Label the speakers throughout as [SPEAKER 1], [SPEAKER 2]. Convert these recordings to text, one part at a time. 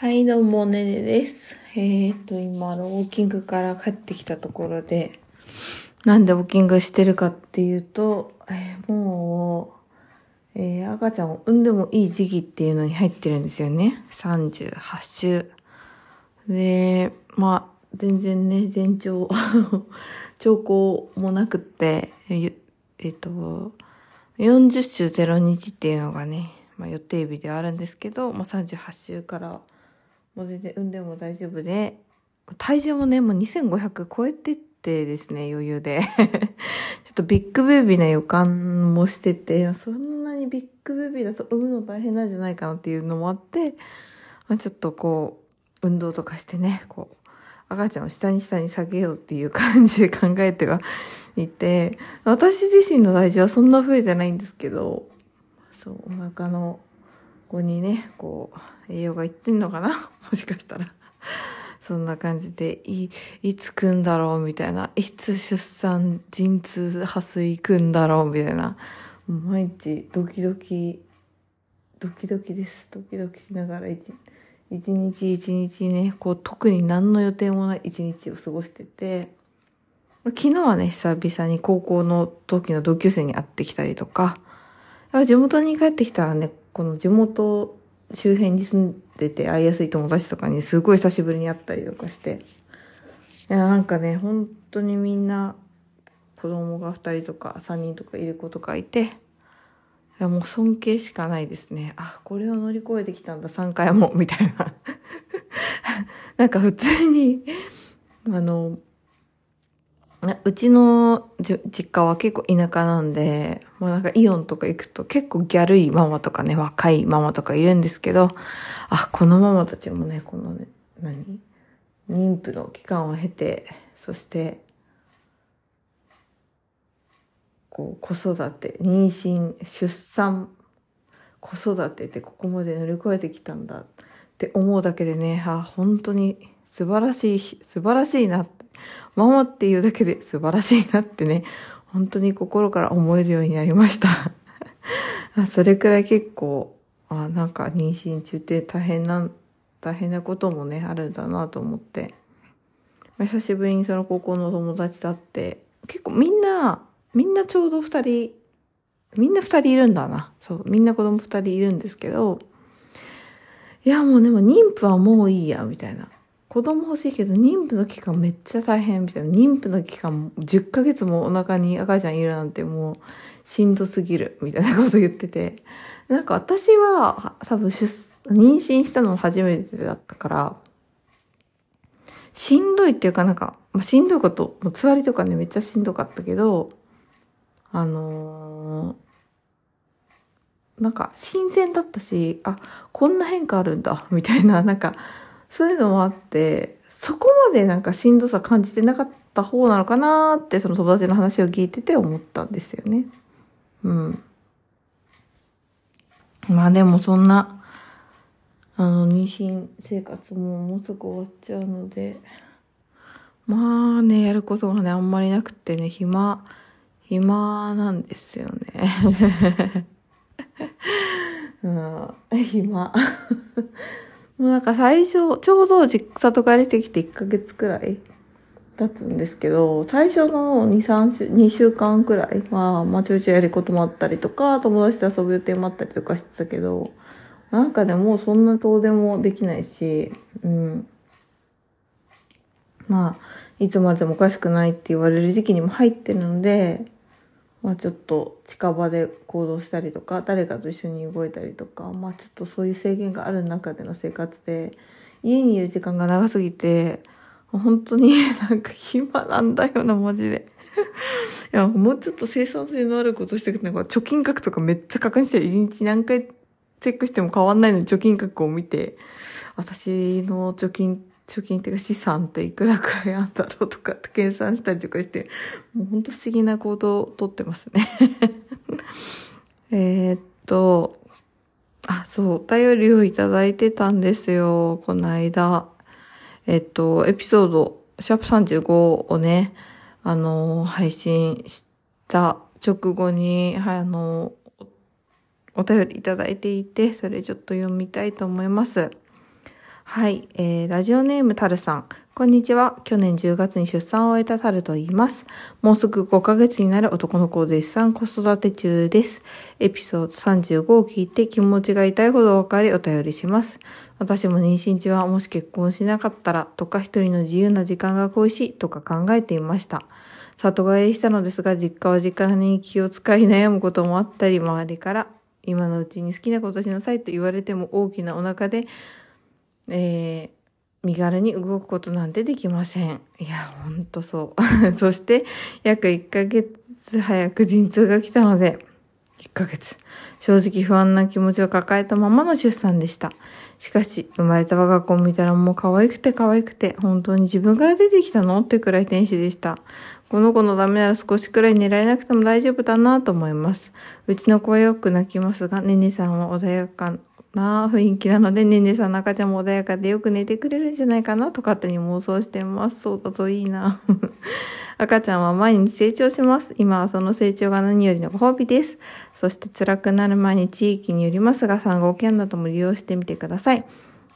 [SPEAKER 1] はい、どうも、ねねです。えー、っと、今、あの、ウォーキングから帰ってきたところで、なんでウォーキングしてるかっていうと、えーもう、えー赤ちゃんを産んでもいい時期っていうのに入ってるんですよね。38週。で、まあ、全然ね、全長、兆候もなくって、ええっと、40週0日っていうのがね、まあ、予定日ではあるんですけど、まあ、38週からもう全然産んでも大丈夫で、体重もね、もう2500超えてってですね、余裕で。ちょっとビッグベビーな予感もしてて、そんなにビッグベビーだと産むの大変なんじゃないかなっていうのもあって、まあ、ちょっとこう、運動とかしてね、こう、赤ちゃんを下に下に下げようっていう感じで考えてはいて、私自身の体重はそんな増えてないんですけど、そう、お腹の子にね、こう、栄養がいってんのかな？もしかしたら。そんな感じで、い、いつ来んだろうみたいな。いつ出産、陣痛、破水来んだろうみたいな。毎日ドキドキ、ドキドキです。ドキドキしながら一、一日一日ね、こう特に何の予定もない一日を過ごしてて、昨日はね、久々に高校の時の同級生に会ってきたりとか、地元に帰ってきたらね、この地元周辺に住んでて会いやすい友達とかにすごい久しぶりに会ったりとかして、いや、なんかね、本当にみんな子供が2人とか3人とかいる子とかいて、いや、もう尊敬しかないですね。あ、これを乗り越えてきたんだ、3回も、みたいな。なんか普通に、あの、うちの実家は結構田舎なんで、もうなんかイオンとか行くと結構ギャルいママとかね、若いママとかいるんですけど、あ、このママたちもね、このね、何妊婦の期間を経て、そして、こう、子育て、妊娠、出産、子育てってここまで乗り越えてきたんだって思うだけでね、あ、本当に素晴らしい、素晴らしいなってママっていうだけで素晴らしいなってね、本当に心から思えるようになりました。それくらい結構、あなんか妊娠中って大変な、大変なこともね、あるんだなと思って。久しぶりにその高校の友達と会って、結構みんな、みんなちょうど二人、みんな二人いるんだな。そう、みんな子供二人いるんですけど、いやもうでも妊婦はもういいや、みたいな。子供欲しいけど妊婦の期間めっちゃ大変みたいな。妊婦の期間10ヶ月もお腹に赤ちゃんいるなんてもうしんどすぎるみたいなこと言ってて。なんか私は多分出妊娠したのも初めてだったから、しんどいっていうかなんか、まあ、しんどいことも、つわりとかねめっちゃしんどかったけど、あのー、なんか新鮮だったし、あ、こんな変化あるんだ、みたいな、なんか、そういうのもあって、そこまでなんかしんどさ感じてなかった方なのかなって、その友達の話を聞いてて思ったんですよね。うん。まあでもそんな、あの、妊娠生活ももうすぐ終わっちゃうので、まあね、やることがね、あんまりなくてね、暇、暇なんですよね。うん、暇。もうなんか最初、ちょうど実里帰りしてきて1ヶ月くらい経つんですけど、最初の2、3週、2週間くらいは、まあちょいちょいやることもあったりとか、友達と遊ぶ予定もあったりとかしてたけど、なんかでもそんな遠出もできないし、うん。まあ、いつまでもおかしくないって言われる時期にも入ってるので、まあちょっと近場で行動したりとか、誰かと一緒に動いたりとか、まあちょっとそういう制限がある中での生活で、家にいる時間が長すぎて、本当に なんか暇なんだよな、マジで。いや、もうちょっと生産性のあることしてくなんか貯金額とかめっちゃ確認して、一日何回チェックしても変わんないのに貯金額を見て、私の貯金って貯金っていうか資産っていくらくらいあんだろうとかって計算したりとかして、もうほんと不思議な行動をとってますね。えっと、あ、そう、お便りをいただいてたんですよ、この間。えっと、エピソード、シャープ35をね、あの、配信した直後に、はい、あの、お便りいただいていて、それちょっと読みたいと思います。はい、えー、ラジオネームたるさん。こんにちは。去年10月に出産を終えたタルと言います。もうすぐ5ヶ月になる男の子を絶賛子育て中です。エピソード35を聞いて気持ちが痛いほどわかりお便りします。私も妊娠中はもし結婚しなかったらとか一人の自由な時間が恋しいとか考えていました。里帰りしたのですが、実家は実家に気を使い悩むこともあったり、周りから今のうちに好きなことしなさいと言われても大きなお腹でえー、身軽に動くことなんてできません。いや、ほんとそう。そして、約1ヶ月早く陣痛が来たので、1ヶ月。正直不安な気持ちを抱えたままの出産でした。しかし、生まれた我が子を見たらもう可愛くて可愛くて、本当に自分から出てきたのってくらい天使でした。この子のためなら少しくらい寝られなくても大丈夫だなと思います。うちの子はよく泣きますが、ねねさんは穏やかな雰囲気なので、ねんねさんの赤ちゃんも穏やかでよく寝てくれるんじゃないかなと勝手に妄想してます。そうだといいな。赤ちゃんは毎日成長します。今はその成長が何よりのご褒美です。そして辛くなる前に地域によりますが、産後キャンなども利用してみてください。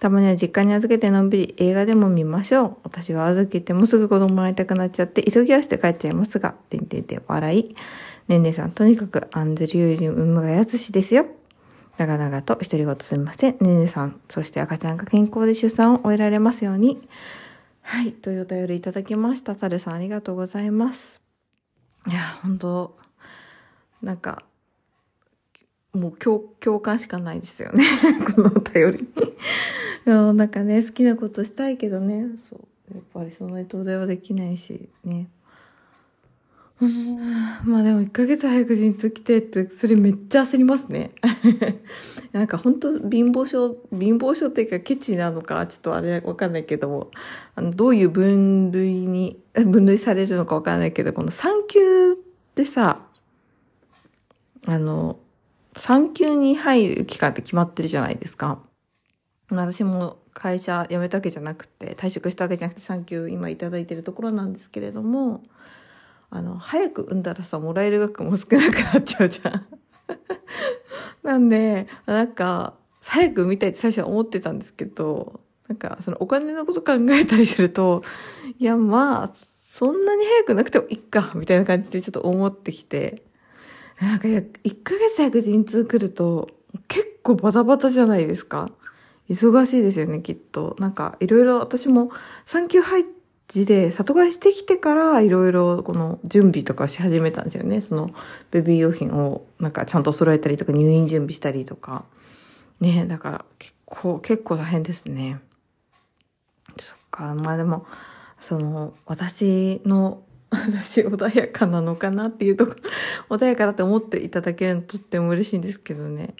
[SPEAKER 1] たまには実家に預けてのんびり映画でも見ましょう。私は預けてもすぐ子供会いたくなっちゃって、急ぎ足で帰っちゃいますが、てんてんてん笑い。ねんねさん、とにかくアンズリューリムがやつしですよ。長々と独り言すみません。ねねさん、そして赤ちゃんが健康で出産を終えられますように。はい、というお便りいただきました。タルさんありがとうございます。いや、本当なんか、もう共共感しかないですよね。このお便り。なんかね、好きなことしたいけどね、そう。やっぱりその人ではできないし、ね。うん、まあでも1ヶ月早く陣痛来てって、それめっちゃ焦りますね。なんか本当貧乏症、貧乏症っていうかケチなのか、ちょっとあれわかんないけども、あの、どういう分類に、分類されるのかわかんないけど、この産休ってさ、あの、産休に入る期間って決まってるじゃないですか。私も会社辞めたわけじゃなくて、退職したわけじゃなくて産休今いただいてるところなんですけれども、あの、早く産んだらさ、もらえる額も少なくなっちゃうじゃん。なんで、なんか、早く産みたいって最初は思ってたんですけど、なんか、そのお金のこと考えたりすると、いや、まあ、そんなに早くなくてもいいか、みたいな感じでちょっと思ってきて、なんか、1ヶ月早く陣痛来ると、結構バタバタじゃないですか。忙しいですよね、きっと。なんか、いろいろ私も産休入って、字で里帰りしてきてからいろいろこの準備とかし始めたんですよね。そのベビー用品をなんかちゃんと揃えたりとか入院準備したりとか。ねだから結構、結構大変ですね。そっか、まあでも、その私の 私穏やかなのかなっていうとこ穏やかだって思っていただけるのとっても嬉しいんですけどね。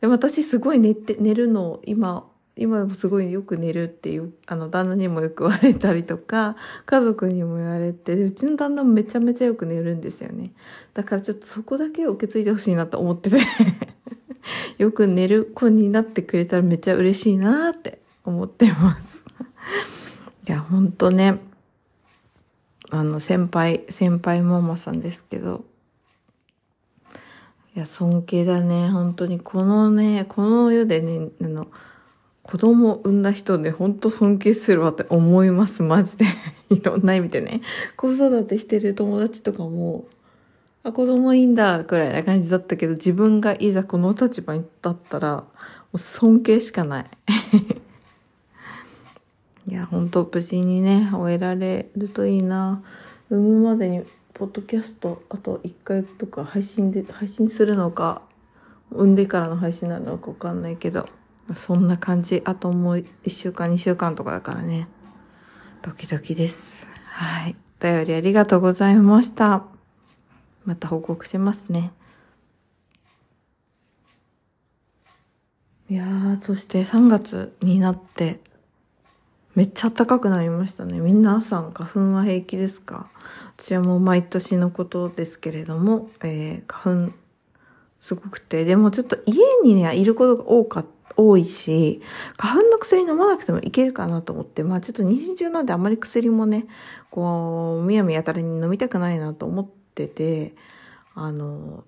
[SPEAKER 1] でも私すごい寝て、寝るの今今もすごいよく寝るっていう、あの、旦那にもよく言われたりとか、家族にも言われて、うちの旦那もめちゃめちゃよく寝るんですよね。だからちょっとそこだけを受け継いでほしいなと思ってて よく寝る子になってくれたらめっちゃ嬉しいなって思ってます いや、ほんとね、あの、先輩、先輩ママさんですけど、いや、尊敬だね。本当に、このね、この世でね、あの、子供を産んだ人ね、ほんと尊敬するわって思います、マジで。いろんな意味でね。子育てしてる友達とかも、あ、子供いいんだ、くらいな感じだったけど、自分がいざこの立場に立ったら、もう尊敬しかない。いや、ほんと無事にね、終えられるといいな。産むまでに、ポッドキャスト、あと1回とか配信で、配信するのか、産んでからの配信なのかわかんないけど、そんな感じ。あともう1週間、2週間とかだからね。ドキドキです。はい。お便りありがとうございました。また報告しますね。いやー、そして3月になって、めっちゃ暖かくなりましたね。皆さん花粉は平気ですか？私はもう毎年のことですけれども、えー、花粉すごくて、でもちょっと家にね、いることが多かっ。多いし、花粉の薬飲まなくてもいけるかなと思って、まあちょっと妊娠中なんであんまり薬もね、こう、むやみやたらに飲みたくないなと思ってて、あの、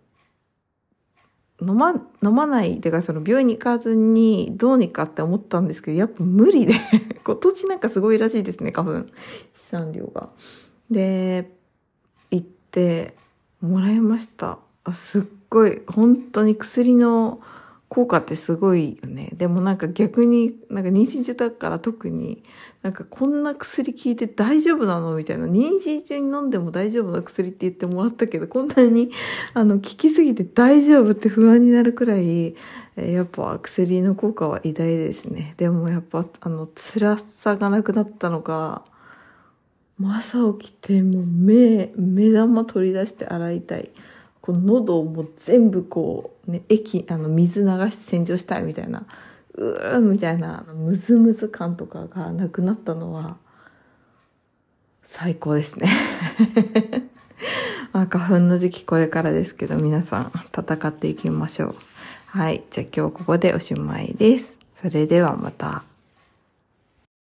[SPEAKER 1] 飲ま、飲まない、てかその病院に行かずにどうにかって思ったんですけど、やっぱ無理で 今年なんかすごいらしいですね、花粉。飛散量が。で、行ってもらいました。あすっごい、本当に薬の効果ってすごいよね。でもなんか逆に、なんか妊娠中だから特に、なんかこんな薬効いて大丈夫なのみたいな。妊娠中に飲んでも大丈夫な薬って言ってもらったけど、こんなに、あの、効きすぎて大丈夫って不安になるくらい、えやっぱ薬の効果は偉大ですね。でもやっぱ、あの、辛さがなくなったのが、朝起きてもう目、目玉取り出して洗いたい。この喉をもう全部こう、ね、液、あの、水流して洗浄したいみたいな、うーみたいな、ムズムズ感とかがなくなったのは、最高ですね。まあ、花粉の時期これからですけど、皆さん戦っていきましょう。はい。じゃあ今日ここでおしまいです。それではまた。